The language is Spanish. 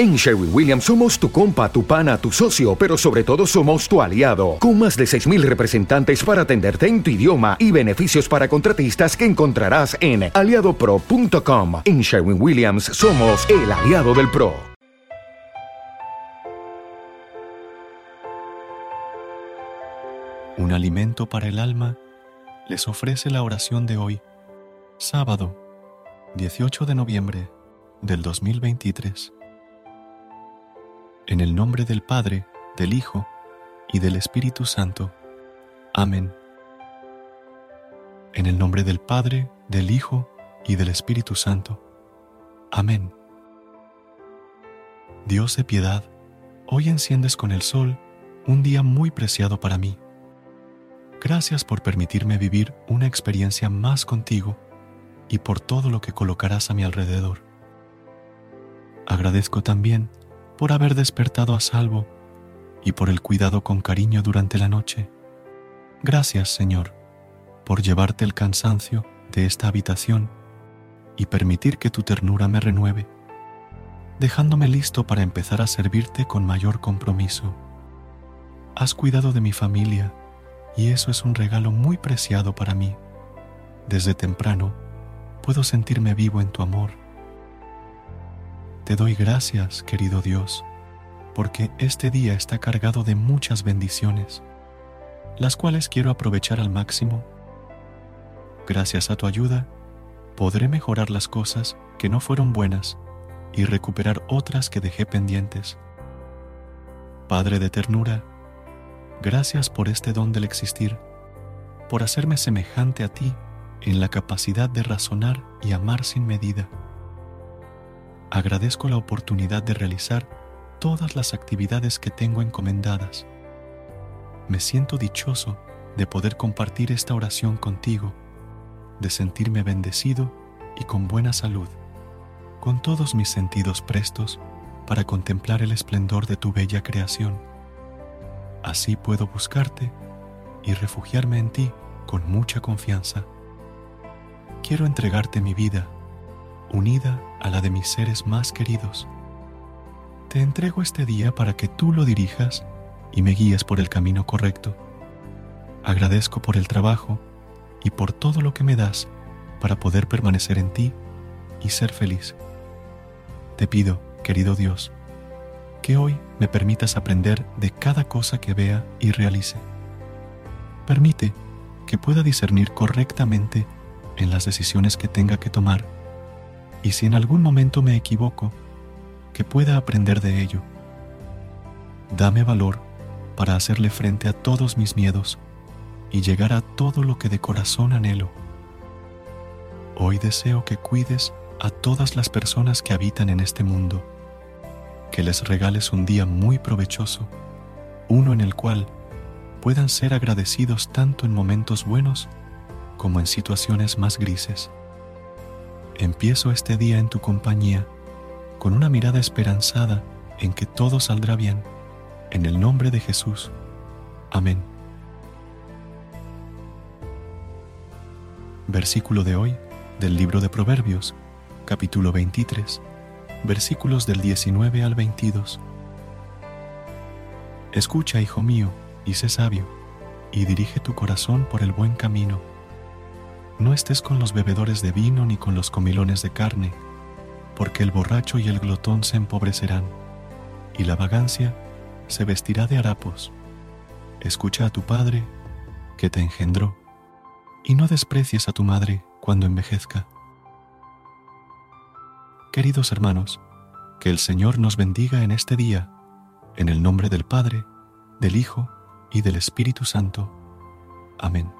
En Sherwin Williams somos tu compa, tu pana, tu socio, pero sobre todo somos tu aliado, con más de 6.000 representantes para atenderte en tu idioma y beneficios para contratistas que encontrarás en aliadopro.com. En Sherwin Williams somos el aliado del PRO. Un alimento para el alma les ofrece la oración de hoy, sábado 18 de noviembre del 2023. En el nombre del Padre, del Hijo y del Espíritu Santo. Amén. En el nombre del Padre, del Hijo y del Espíritu Santo. Amén. Dios de piedad, hoy enciendes con el sol un día muy preciado para mí. Gracias por permitirme vivir una experiencia más contigo y por todo lo que colocarás a mi alrededor. Agradezco también por haber despertado a salvo y por el cuidado con cariño durante la noche. Gracias, Señor, por llevarte el cansancio de esta habitación y permitir que tu ternura me renueve, dejándome listo para empezar a servirte con mayor compromiso. Has cuidado de mi familia y eso es un regalo muy preciado para mí. Desde temprano puedo sentirme vivo en tu amor te doy gracias, querido Dios, porque este día está cargado de muchas bendiciones, las cuales quiero aprovechar al máximo. Gracias a tu ayuda, podré mejorar las cosas que no fueron buenas y recuperar otras que dejé pendientes. Padre de ternura, gracias por este don del existir, por hacerme semejante a ti en la capacidad de razonar y amar sin medida agradezco la oportunidad de realizar todas las actividades que tengo encomendadas. Me siento dichoso de poder compartir esta oración contigo, de sentirme bendecido y con buena salud, con todos mis sentidos prestos para contemplar el esplendor de tu bella creación. Así puedo buscarte y refugiarme en ti con mucha confianza. Quiero entregarte mi vida unida a la de mis seres más queridos. Te entrego este día para que tú lo dirijas y me guíes por el camino correcto. Agradezco por el trabajo y por todo lo que me das para poder permanecer en ti y ser feliz. Te pido, querido Dios, que hoy me permitas aprender de cada cosa que vea y realice. Permite que pueda discernir correctamente en las decisiones que tenga que tomar y si en algún momento me equivoco, que pueda aprender de ello. Dame valor para hacerle frente a todos mis miedos y llegar a todo lo que de corazón anhelo. Hoy deseo que cuides a todas las personas que habitan en este mundo, que les regales un día muy provechoso, uno en el cual puedan ser agradecidos tanto en momentos buenos como en situaciones más grises. Empiezo este día en tu compañía con una mirada esperanzada en que todo saldrá bien. En el nombre de Jesús. Amén. Versículo de hoy del libro de Proverbios, capítulo 23, versículos del 19 al 22. Escucha, hijo mío, y sé sabio, y dirige tu corazón por el buen camino no estés con los bebedores de vino ni con los comilones de carne, porque el borracho y el glotón se empobrecerán, y la vagancia se vestirá de harapos. Escucha a tu padre, que te engendró, y no desprecies a tu madre cuando envejezca. Queridos hermanos, que el Señor nos bendiga en este día, en el nombre del Padre, del Hijo y del Espíritu Santo. Amén.